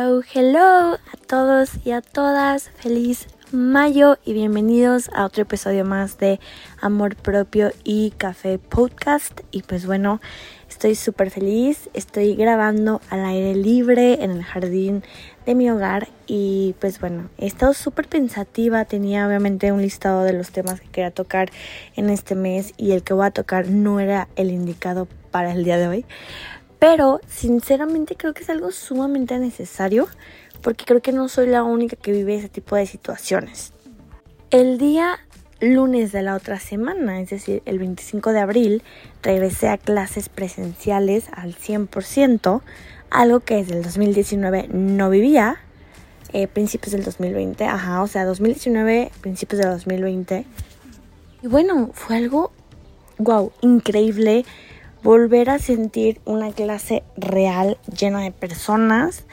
Hello, hello a todos y a todas. Feliz mayo y bienvenidos a otro episodio más de Amor Propio y Café Podcast. Y pues bueno, estoy súper feliz. Estoy grabando al aire libre en el jardín de mi hogar. Y pues bueno, he estado súper pensativa. Tenía obviamente un listado de los temas que quería tocar en este mes y el que voy a tocar no era el indicado para el día de hoy. Pero sinceramente creo que es algo sumamente necesario porque creo que no soy la única que vive ese tipo de situaciones. El día lunes de la otra semana, es decir, el 25 de abril, regresé a clases presenciales al 100%, algo que desde el 2019 no vivía, eh, principios del 2020, ajá, o sea, 2019, principios del 2020. Y bueno, fue algo, wow, increíble volver a sentir una clase real llena de personas,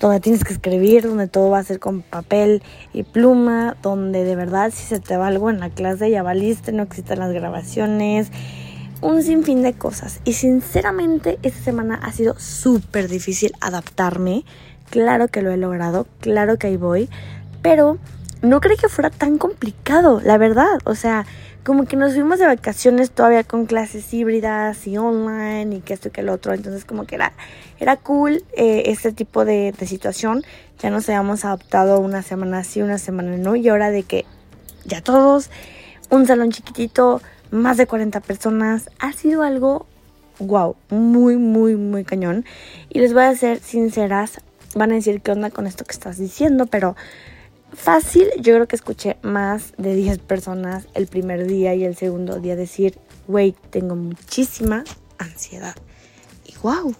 donde tienes que escribir, donde todo va a ser con papel y pluma, donde de verdad si se te va algo en la clase ya valiste, no existen las grabaciones, un sinfín de cosas. Y sinceramente esta semana ha sido súper difícil adaptarme. Claro que lo he logrado, claro que ahí voy, pero no creí que fuera tan complicado, la verdad. O sea, como que nos fuimos de vacaciones todavía con clases híbridas y online y que esto y que el otro. Entonces como que era, era cool eh, este tipo de, de, situación. Ya nos habíamos adaptado una semana sí, una semana no. Y ahora de que ya todos, un salón chiquitito, más de 40 personas, ha sido algo wow, muy, muy, muy cañón. Y les voy a ser sinceras, van a decir qué onda con esto que estás diciendo, pero fácil, yo creo que escuché más de 10 personas el primer día y el segundo día decir, wey, tengo muchísima ansiedad. Y wow,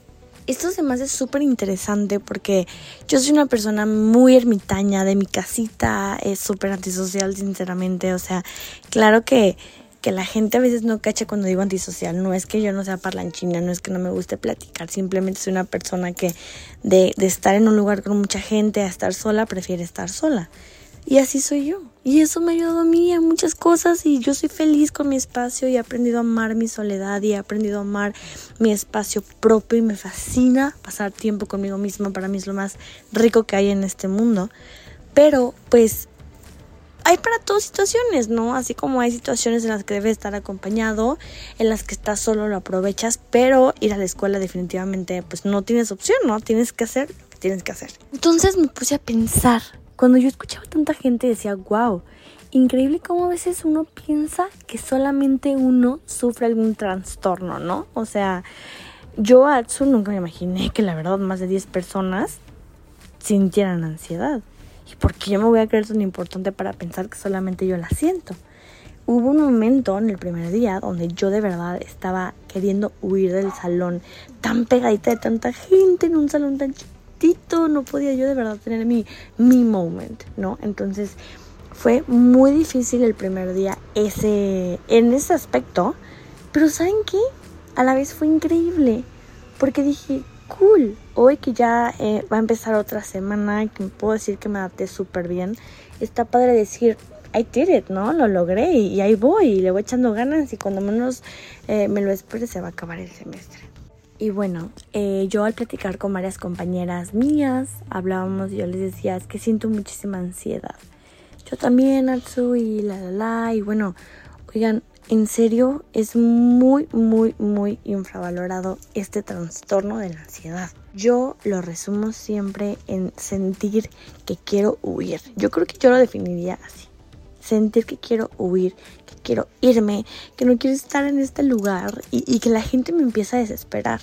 esto se me hace súper interesante porque yo soy una persona muy ermitaña de mi casita, es súper antisocial, sinceramente. O sea, claro que, que la gente a veces no cacha cuando digo antisocial. No es que yo no sea parlanchina, no es que no me guste platicar. Simplemente soy una persona que de, de estar en un lugar con mucha gente a estar sola, prefiere estar sola. Y así soy yo. Y eso me ha ayudado a mí a muchas cosas y yo soy feliz con mi espacio y he aprendido a amar mi soledad y he aprendido a amar mi espacio propio y me fascina pasar tiempo conmigo misma. Para mí es lo más rico que hay en este mundo. Pero pues hay para todas situaciones, ¿no? Así como hay situaciones en las que debes estar acompañado, en las que estás solo lo aprovechas, pero ir a la escuela definitivamente pues no tienes opción, ¿no? Tienes que hacer lo que tienes que hacer. Entonces me puse a pensar cuando yo escuchaba tanta gente decía, wow, increíble cómo a veces uno piensa que solamente uno sufre algún trastorno, ¿no? O sea, yo a nunca me imaginé que la verdad más de 10 personas sintieran ansiedad. ¿Y por qué yo me voy a creer tan importante para pensar que solamente yo la siento? Hubo un momento en el primer día donde yo de verdad estaba queriendo huir del salón tan pegadita de tanta gente en un salón tan chiquito no podía yo de verdad tener mi, mi moment, ¿no? Entonces fue muy difícil el primer día ese, en ese aspecto, pero ¿saben qué? A la vez fue increíble, porque dije, cool, hoy que ya eh, va a empezar otra semana, que puedo decir que me adapté súper bien, está padre decir, I did it, ¿no? Lo logré y, ahí voy, y le voy echando ganas y cuando menos eh, me lo espere se va a acabar el semestre. Y bueno, eh, yo al platicar con varias compañeras mías, hablábamos y yo les decía, es que siento muchísima ansiedad. Yo también, Atsu, y la, la, la. Y bueno, oigan, en serio, es muy, muy, muy infravalorado este trastorno de la ansiedad. Yo lo resumo siempre en sentir que quiero huir. Yo creo que yo lo definiría así. Sentir que quiero huir, quiero irme, que no quiero estar en este lugar y, que la gente me empieza a desesperar.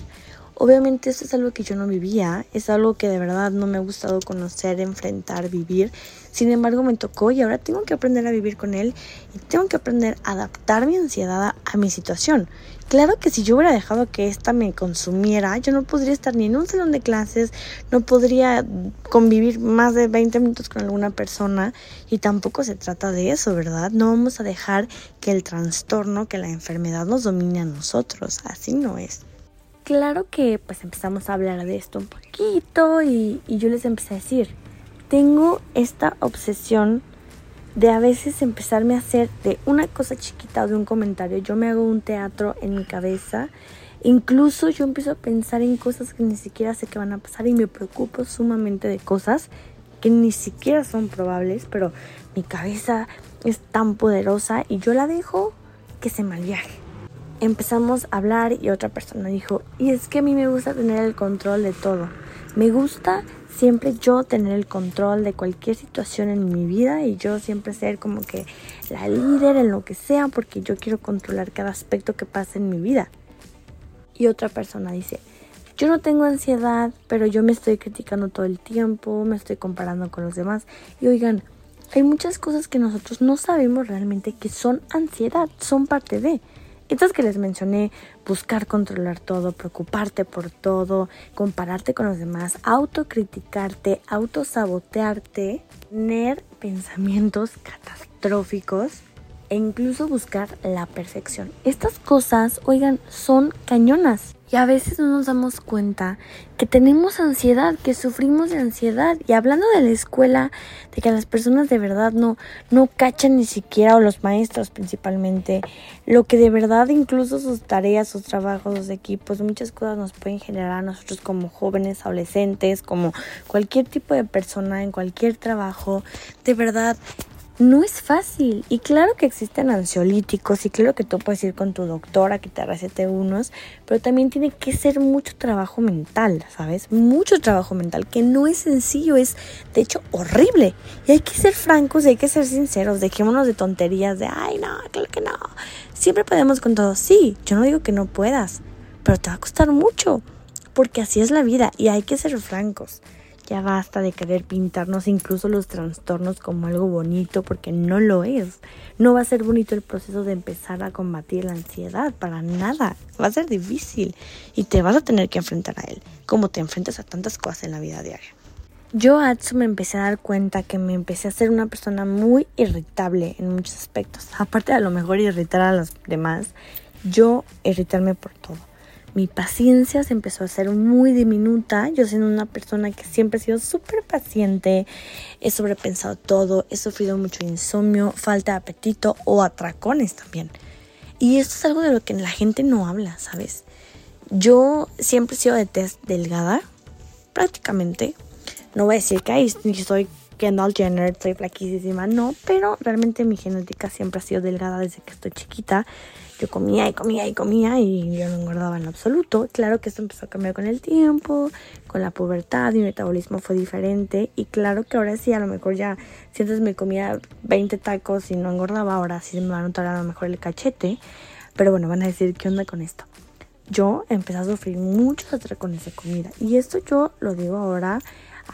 Obviamente esto es algo que yo no vivía, es algo que de verdad no me ha gustado conocer, enfrentar, vivir. Sin embargo me tocó y ahora tengo que aprender a vivir con él y tengo que aprender a adaptar mi ansiedad a mi situación. Claro que si yo hubiera dejado que esta me consumiera, yo no podría estar ni en un salón de clases, no podría convivir más de 20 minutos con alguna persona y tampoco se trata de eso, ¿verdad? No vamos a dejar que el trastorno, que la enfermedad nos domine a nosotros, así no es. Claro que pues empezamos a hablar de esto un poquito y, y yo les empecé a decir, tengo esta obsesión de a veces empezarme a hacer de una cosa chiquita o de un comentario, yo me hago un teatro en mi cabeza. Incluso yo empiezo a pensar en cosas que ni siquiera sé que van a pasar y me preocupo sumamente de cosas que ni siquiera son probables, pero mi cabeza es tan poderosa y yo la dejo que se malviaje. Empezamos a hablar y otra persona dijo, y es que a mí me gusta tener el control de todo. Me gusta siempre yo tener el control de cualquier situación en mi vida y yo siempre ser como que la líder en lo que sea porque yo quiero controlar cada aspecto que pasa en mi vida. Y otra persona dice, yo no tengo ansiedad, pero yo me estoy criticando todo el tiempo, me estoy comparando con los demás. Y oigan, hay muchas cosas que nosotros no sabemos realmente que son ansiedad, son parte de. Estas que les mencioné, buscar controlar todo, preocuparte por todo, compararte con los demás, autocriticarte, autosabotearte, tener pensamientos catastróficos e incluso buscar la perfección. Estas cosas, oigan, son cañonas. Y a veces no nos damos cuenta que tenemos ansiedad, que sufrimos de ansiedad. Y hablando de la escuela, de que las personas de verdad no, no cachan ni siquiera, o los maestros principalmente, lo que de verdad incluso sus tareas, sus trabajos, sus equipos, muchas cosas nos pueden generar a nosotros como jóvenes, adolescentes, como cualquier tipo de persona en cualquier trabajo. De verdad, no es fácil. Y claro que existen ansiolíticos y claro que tú puedes ir con tu doctora que te recete unos, pero también tiene que ser mucho trabajo mental, ¿sabes? Mucho trabajo mental, que no es sencillo, es de hecho horrible. Y hay que ser francos y hay que ser sinceros, dejémonos de tonterías de, ay, no, claro que no. Siempre podemos con todo. Sí, yo no digo que no puedas, pero te va a costar mucho, porque así es la vida y hay que ser francos. Ya basta de querer pintarnos incluso los trastornos como algo bonito porque no lo es. No va a ser bonito el proceso de empezar a combatir la ansiedad, para nada. Va a ser difícil y te vas a tener que enfrentar a él, como te enfrentas a tantas cosas en la vida diaria. Yo, Atsu, me empecé a dar cuenta que me empecé a ser una persona muy irritable en muchos aspectos. Aparte de a lo mejor irritar a los demás, yo irritarme por todo mi paciencia se empezó a hacer muy diminuta. Yo siendo una persona que siempre he sido súper paciente, he sobrepensado todo, he sufrido mucho insomnio, falta de apetito o atracones también. Y esto es algo de lo que la gente no habla, ¿sabes? Yo siempre he sido de test delgada, prácticamente. No voy a decir que soy Kendall Jenner, soy flaquísima, no, pero realmente mi genética siempre ha sido delgada desde que estoy chiquita. Yo comía y comía y comía y yo no engordaba en absoluto. Claro que esto empezó a cambiar con el tiempo, con la pubertad, mi metabolismo fue diferente y claro que ahora sí, a lo mejor ya, si antes me comía 20 tacos y no engordaba, ahora sí me va a notar a lo mejor el cachete. Pero bueno, van a decir, ¿qué onda con esto? Yo empecé a sufrir mucho con esa comida y esto yo lo digo ahora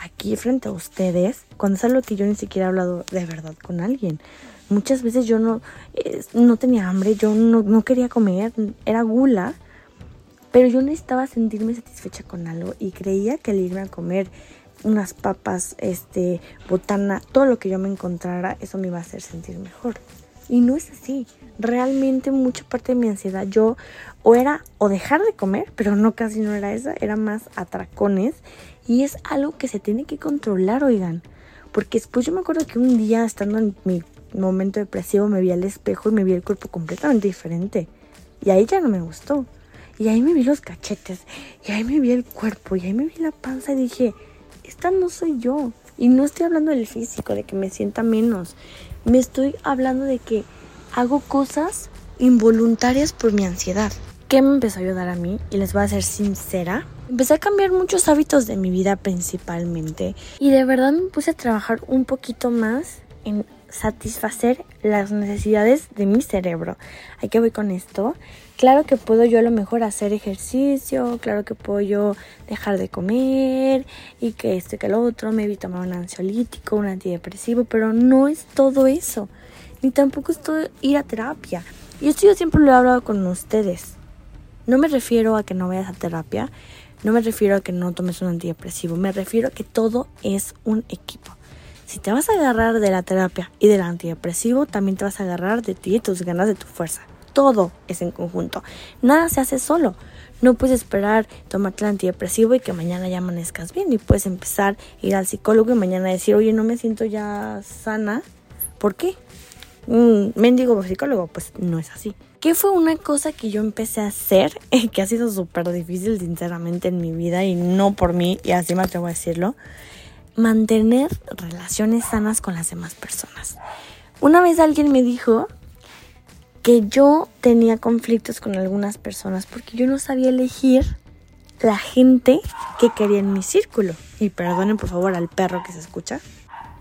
aquí frente a ustedes cuando es algo que yo ni siquiera he hablado de verdad con alguien. Muchas veces yo no, no tenía hambre, yo no, no quería comer, era gula, pero yo necesitaba sentirme satisfecha con algo y creía que el irme a comer unas papas, este, botana, todo lo que yo me encontrara, eso me iba a hacer sentir mejor. Y no es así. Realmente mucha parte de mi ansiedad yo o era o dejar de comer, pero no casi no era esa, era más atracones. Y es algo que se tiene que controlar, oigan. Porque después yo me acuerdo que un día estando en mi momento depresivo me vi al espejo y me vi el cuerpo completamente diferente. Y ahí ya no me gustó. Y ahí me vi los cachetes. Y ahí me vi el cuerpo. Y ahí me vi la panza y dije, esta no soy yo. Y no estoy hablando del físico, de que me sienta menos. Me estoy hablando de que hago cosas involuntarias por mi ansiedad. ¿Qué me empezó a ayudar a mí? Y les voy a ser sincera. Empecé a cambiar muchos hábitos de mi vida principalmente. Y de verdad me puse a trabajar un poquito más en satisfacer las necesidades de mi cerebro. ¿A qué voy con esto? Claro que puedo yo a lo mejor hacer ejercicio, claro que puedo yo dejar de comer y que esto y que lo otro, me evito tomar un ansiolítico, un antidepresivo, pero no es todo eso. Ni tampoco es todo ir a terapia. Y esto yo siempre lo he hablado con ustedes. No me refiero a que no vayas a terapia, no me refiero a que no tomes un antidepresivo, me refiero a que todo es un equipo. Si te vas a agarrar de la terapia y del antidepresivo, también te vas a agarrar de ti y tus ganas de tu fuerza. Todo es en conjunto. Nada se hace solo. No puedes esperar tomarte el antidepresivo y que mañana ya amanezcas bien. Y puedes empezar a ir al psicólogo y mañana decir, oye, no me siento ya sana. ¿Por qué? Un mendigo psicólogo, pues no es así. ¿Qué fue una cosa que yo empecé a hacer? que ha sido súper difícil, sinceramente, en mi vida y no por mí, y así me atrevo a decirlo. Mantener relaciones sanas con las demás personas. Una vez alguien me dijo que yo tenía conflictos con algunas personas porque yo no sabía elegir la gente que quería en mi círculo. Y perdonen por favor al perro que se escucha.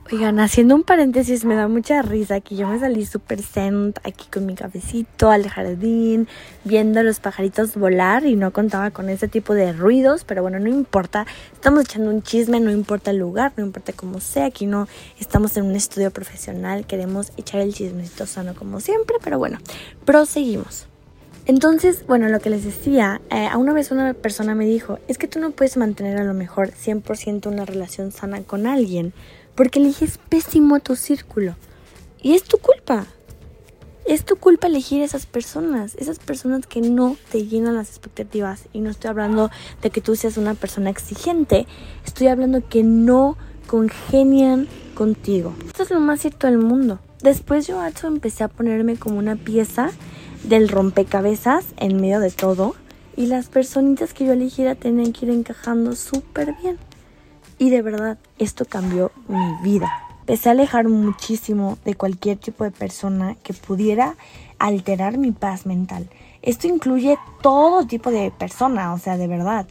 Oigan, haciendo un paréntesis, me da mucha risa que yo me salí súper zen aquí con mi cafecito al jardín, viendo los pajaritos volar y no contaba con ese tipo de ruidos, pero bueno, no importa, estamos echando un chisme, no importa el lugar, no importa cómo sea, aquí no estamos en un estudio profesional, queremos echar el chismecito sano como siempre, pero bueno, proseguimos. Entonces, bueno, lo que les decía, eh, a una vez una persona me dijo, es que tú no puedes mantener a lo mejor 100% una relación sana con alguien porque eliges pésimo tu círculo. Y es tu culpa. Es tu culpa elegir esas personas, esas personas que no te llenan las expectativas. Y no estoy hablando de que tú seas una persona exigente, estoy hablando que no congenian contigo. Esto es lo más cierto del mundo. Después yo empecé a ponerme como una pieza del rompecabezas en medio de todo. Y las personitas que yo eligiera tenían que ir encajando súper bien. Y de verdad, esto cambió mi vida. Empecé a alejar muchísimo de cualquier tipo de persona que pudiera alterar mi paz mental. Esto incluye todo tipo de persona, o sea, de verdad.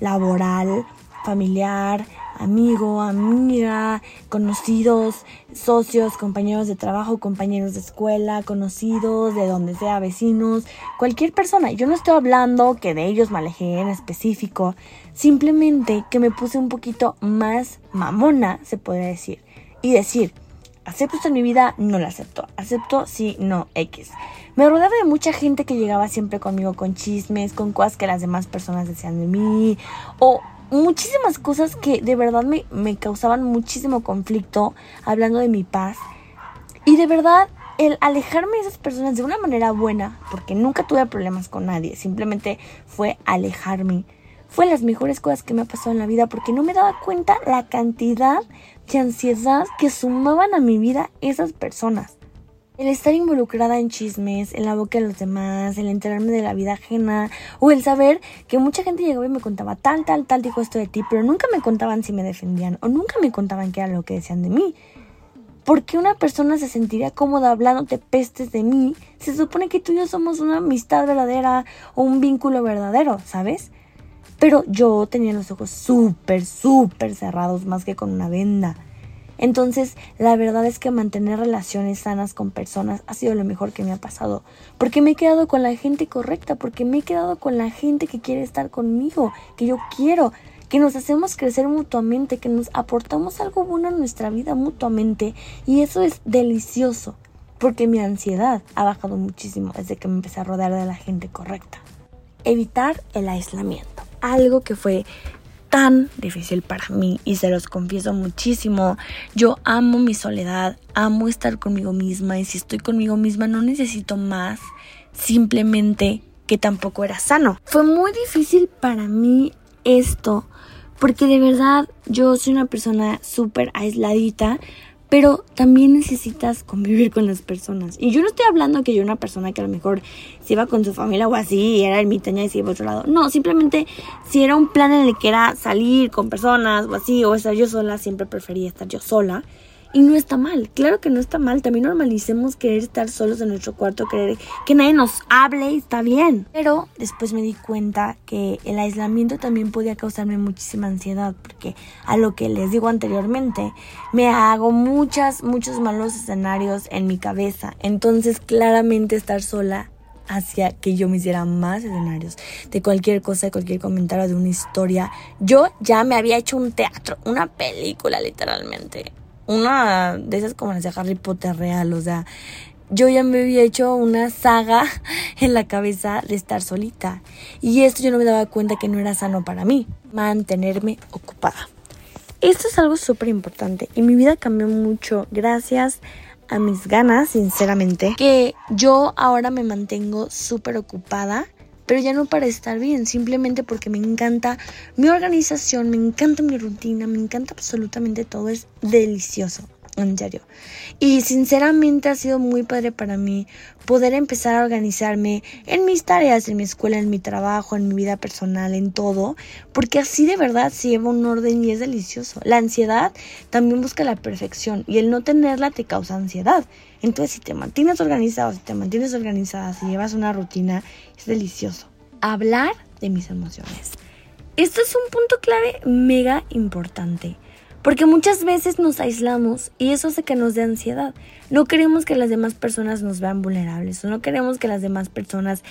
Laboral, familiar, amigo, amiga, conocidos, socios, compañeros de trabajo, compañeros de escuela, conocidos, de donde sea, vecinos, cualquier persona. Yo no estoy hablando que de ellos me alejé en específico, simplemente que me puse un poquito más mamona, se podría decir, y decir, ¿acepto esto en mi vida? No lo acepto. ¿Acepto? Sí, no, X. Me rodeaba de mucha gente que llegaba siempre conmigo con chismes, con cosas que las demás personas decían de mí, o muchísimas cosas que de verdad me, me causaban muchísimo conflicto hablando de mi paz. Y de verdad, el alejarme de esas personas de una manera buena, porque nunca tuve problemas con nadie, simplemente fue alejarme. Fue las mejores cosas que me ha pasado en la vida porque no me daba cuenta la cantidad de ansiedad que sumaban a mi vida esas personas. El estar involucrada en chismes, en la boca de los demás, el enterarme de la vida ajena, o el saber que mucha gente llegaba y me contaba tal, tal, tal dijo esto de ti, pero nunca me contaban si me defendían, o nunca me contaban qué era lo que decían de mí. ¿Por qué una persona se sentiría cómoda hablándote pestes de mí? Se supone que tú y yo somos una amistad verdadera o un vínculo verdadero, ¿sabes? Pero yo tenía los ojos súper, súper cerrados, más que con una venda. Entonces, la verdad es que mantener relaciones sanas con personas ha sido lo mejor que me ha pasado. Porque me he quedado con la gente correcta, porque me he quedado con la gente que quiere estar conmigo, que yo quiero, que nos hacemos crecer mutuamente, que nos aportamos algo bueno en nuestra vida mutuamente. Y eso es delicioso, porque mi ansiedad ha bajado muchísimo desde que me empecé a rodear de la gente correcta. Evitar el aislamiento. Algo que fue tan difícil para mí y se los confieso muchísimo. Yo amo mi soledad, amo estar conmigo misma y si estoy conmigo misma no necesito más, simplemente que tampoco era sano. Fue muy difícil para mí esto porque de verdad yo soy una persona súper aisladita pero también necesitas convivir con las personas. Y yo no estoy hablando que yo una persona que a lo mejor se iba con su familia o así, y era ermitaña y se iba a otro lado. No, simplemente si era un plan en el que era salir con personas o así, o estar yo sola, siempre prefería estar yo sola. Y no está mal, claro que no está mal. También normalicemos querer estar solos en nuestro cuarto, querer que nadie nos hable está bien. Pero después me di cuenta que el aislamiento también podía causarme muchísima ansiedad, porque a lo que les digo anteriormente, me hago muchas, muchos malos escenarios en mi cabeza. Entonces, claramente estar sola hacía que yo me hiciera más escenarios de cualquier cosa, de cualquier comentario, de una historia. Yo ya me había hecho un teatro, una película literalmente una de esas como las de Harry Potter real, o sea, yo ya me había hecho una saga en la cabeza de estar solita. Y esto yo no me daba cuenta que no era sano para mí, mantenerme ocupada. Esto es algo súper importante y mi vida cambió mucho gracias a mis ganas, sinceramente, que yo ahora me mantengo súper ocupada pero ya no para estar bien, simplemente porque me encanta mi organización, me encanta mi rutina, me encanta absolutamente todo, es delicioso. En. Y sinceramente ha sido muy padre para mí poder empezar a organizarme en mis tareas, en mi escuela, en mi trabajo, en mi vida personal, en todo, porque así de verdad se lleva un orden y es delicioso. La ansiedad también busca la perfección y el no tenerla te causa ansiedad. Entonces, si te mantienes organizado, si te mantienes organizada, si llevas una rutina, es delicioso. Hablar de mis emociones. Esto es un punto clave mega importante. Porque muchas veces nos aislamos y eso hace que nos dé ansiedad. No queremos que las demás personas nos vean vulnerables o no queremos que las demás personas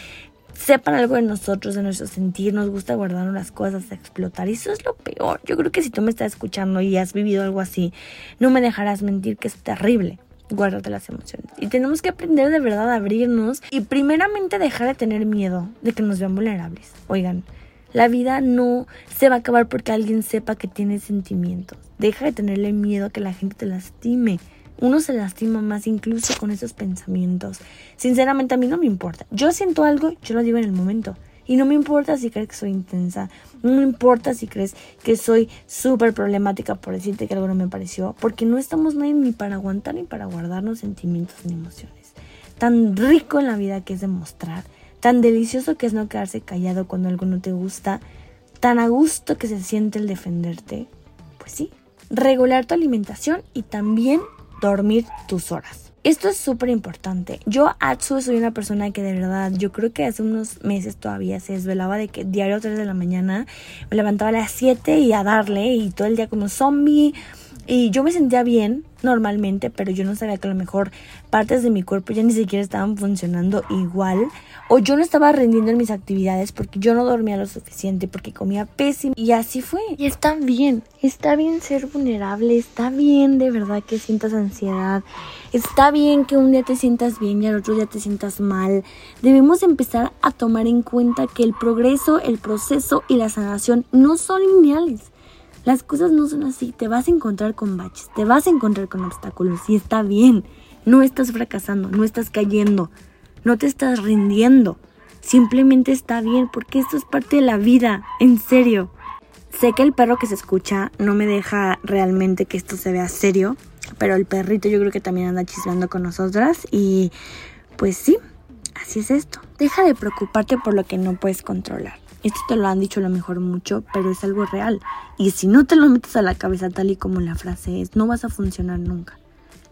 sepan algo de nosotros, de nuestro sentir, nos gusta guardar unas cosas, explotar. Y eso es lo peor. Yo creo que si tú me estás escuchando y has vivido algo así, no me dejarás mentir que es terrible. Guárdate las emociones. Y tenemos que aprender de verdad a abrirnos y primeramente dejar de tener miedo de que nos vean vulnerables. Oigan, la vida no se va a acabar porque alguien sepa que tiene sentimientos. Deja de tenerle miedo a que la gente te lastime. Uno se lastima más incluso con esos pensamientos. Sinceramente a mí no me importa. Yo siento algo, yo lo digo en el momento. Y no me importa si crees que soy intensa. No me importa si crees que soy súper problemática por decirte que algo no me pareció. Porque no estamos nadie ni para aguantar ni para guardarnos sentimientos ni emociones. Tan rico en la vida que es demostrar tan delicioso que es no quedarse callado cuando algo no te gusta, tan a gusto que se siente el defenderte. Pues sí, regular tu alimentación y también dormir tus horas. Esto es súper importante. Yo, Atsu, soy una persona que de verdad, yo creo que hace unos meses todavía se desvelaba de que diario 3 de la mañana me levantaba a las 7 y a darle y todo el día como zombie y yo me sentía bien normalmente, pero yo no sabía que a lo mejor partes de mi cuerpo ya ni siquiera estaban funcionando igual. O yo no estaba rendiendo en mis actividades porque yo no dormía lo suficiente, porque comía pésimo. Y así fue. Y está bien, está bien ser vulnerable, está bien de verdad que sientas ansiedad. Está bien que un día te sientas bien y al otro día te sientas mal. Debemos empezar a tomar en cuenta que el progreso, el proceso y la sanación no son lineales. Las cosas no son así, te vas a encontrar con baches, te vas a encontrar con obstáculos y está bien. No estás fracasando, no estás cayendo, no te estás rindiendo. Simplemente está bien porque esto es parte de la vida, en serio. Sé que el perro que se escucha no me deja realmente que esto se vea serio, pero el perrito yo creo que también anda chismeando con nosotras y pues sí, así es esto. Deja de preocuparte por lo que no puedes controlar. Esto te lo han dicho a lo mejor mucho, pero es algo real. Y si no te lo metes a la cabeza tal y como la frase es, no vas a funcionar nunca.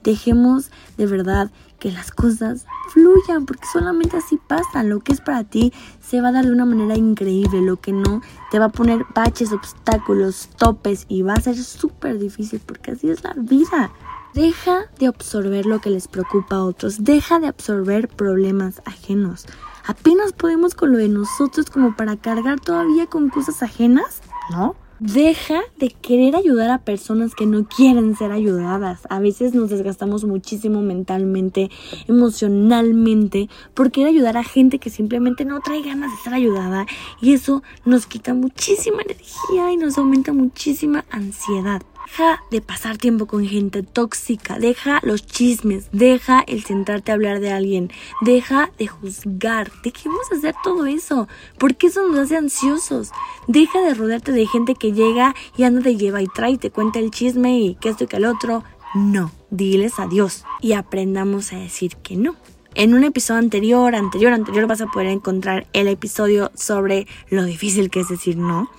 Dejemos de verdad que las cosas fluyan, porque solamente así pasa. Lo que es para ti se va a dar de una manera increíble, lo que no te va a poner baches, obstáculos, topes y va a ser súper difícil, porque así es la vida. Deja de absorber lo que les preocupa a otros, deja de absorber problemas ajenos. Apenas podemos con lo de nosotros como para cargar todavía con cosas ajenas, ¿no? Deja de querer ayudar a personas que no quieren ser ayudadas. A veces nos desgastamos muchísimo mentalmente, emocionalmente, por querer ayudar a gente que simplemente no trae ganas de ser ayudada. Y eso nos quita muchísima energía y nos aumenta muchísima ansiedad. Deja de pasar tiempo con gente tóxica, deja los chismes, deja el sentarte a hablar de alguien, deja de juzgar, dejemos de hacer todo eso, porque eso nos hace ansiosos. Deja de rodearte de gente que llega y anda te lleva y trae y te cuenta el chisme y que esto y que el otro. No, diles adiós y aprendamos a decir que no. En un episodio anterior, anterior, anterior vas a poder encontrar el episodio sobre lo difícil que es decir no.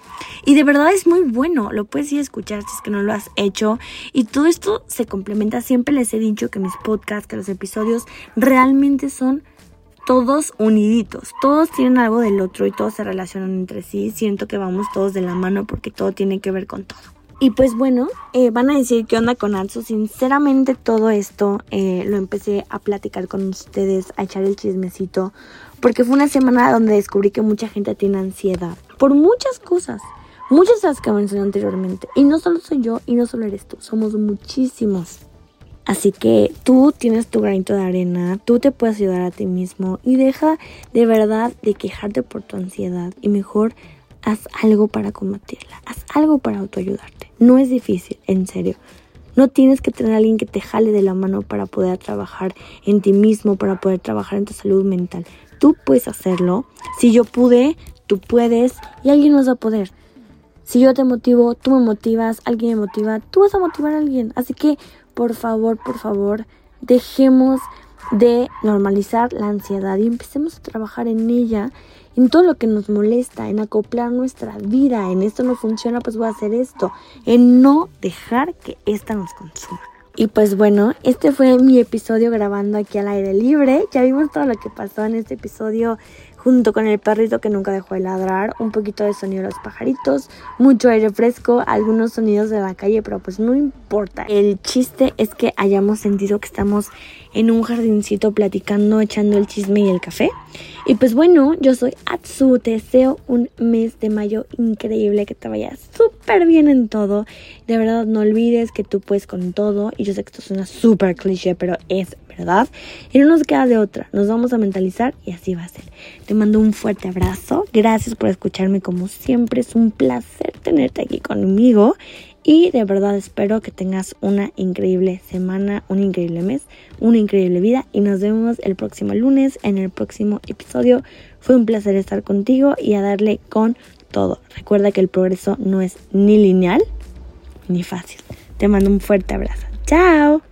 Y de verdad es muy bueno, lo puedes ir a escuchar si es que no lo has hecho. Y todo esto se complementa, siempre les he dicho que mis podcasts, que los episodios realmente son todos uniditos, todos tienen algo del otro y todos se relacionan entre sí. Siento que vamos todos de la mano porque todo tiene que ver con todo. Y pues bueno, eh, van a decir qué onda con Arzu. Sinceramente todo esto eh, lo empecé a platicar con ustedes, a echar el chismecito, porque fue una semana donde descubrí que mucha gente tiene ansiedad por muchas cosas. Muchas de las que mencioné anteriormente. Y no solo soy yo y no solo eres tú, somos muchísimos. Así que tú tienes tu granito de arena, tú te puedes ayudar a ti mismo y deja de verdad de quejarte por tu ansiedad y mejor haz algo para combatirla, haz algo para autoayudarte. No es difícil, en serio. No tienes que tener a alguien que te jale de la mano para poder trabajar en ti mismo, para poder trabajar en tu salud mental. Tú puedes hacerlo. Si yo pude, tú puedes y alguien nos va a poder. Si yo te motivo, tú me motivas, alguien me motiva, tú vas a motivar a alguien. Así que por favor, por favor, dejemos de normalizar la ansiedad y empecemos a trabajar en ella, en todo lo que nos molesta, en acoplar nuestra vida, en esto no funciona, pues voy a hacer esto, en no dejar que esta nos consuma. Y pues bueno, este fue mi episodio grabando aquí al aire libre. Ya vimos todo lo que pasó en este episodio junto con el perrito que nunca dejó de ladrar, un poquito de sonido de los pajaritos, mucho aire fresco, algunos sonidos de la calle, pero pues no importa. El chiste es que hayamos sentido que estamos en un jardincito platicando, echando el chisme y el café. Y pues bueno, yo soy Atsu, te deseo un mes de mayo increíble, que te vaya súper bien en todo. De verdad, no olvides que tú puedes con todo. Y yo sé que esto suena súper cliché, pero es verdad. Y no nos queda de otra, nos vamos a mentalizar y así va a ser. Te mando un fuerte abrazo, gracias por escucharme como siempre, es un placer tenerte aquí conmigo. Y de verdad espero que tengas una increíble semana, un increíble mes, una increíble vida. Y nos vemos el próximo lunes en el próximo episodio. Fue un placer estar contigo y a darle con todo. Recuerda que el progreso no es ni lineal ni fácil. Te mando un fuerte abrazo. Chao.